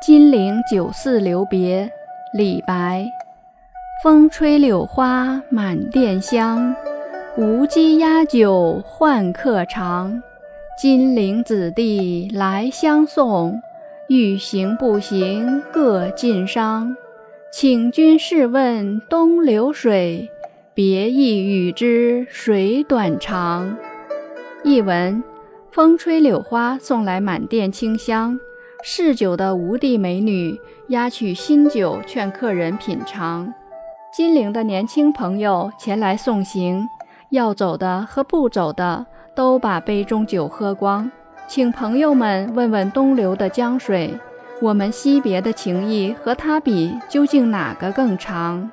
金陵酒肆留别，李白。风吹柳花满店香，无鸡压酒换客尝。金陵子弟来相送，欲行不行各尽觞。请君试问东流水，别意与之谁短长？译文：风吹柳花送来满店清香。嗜酒的吴地美女压取新酒，劝客人品尝。金陵的年轻朋友前来送行，要走的和不走的都把杯中酒喝光，请朋友们问问东流的江水，我们惜别的情谊和它比，究竟哪个更长？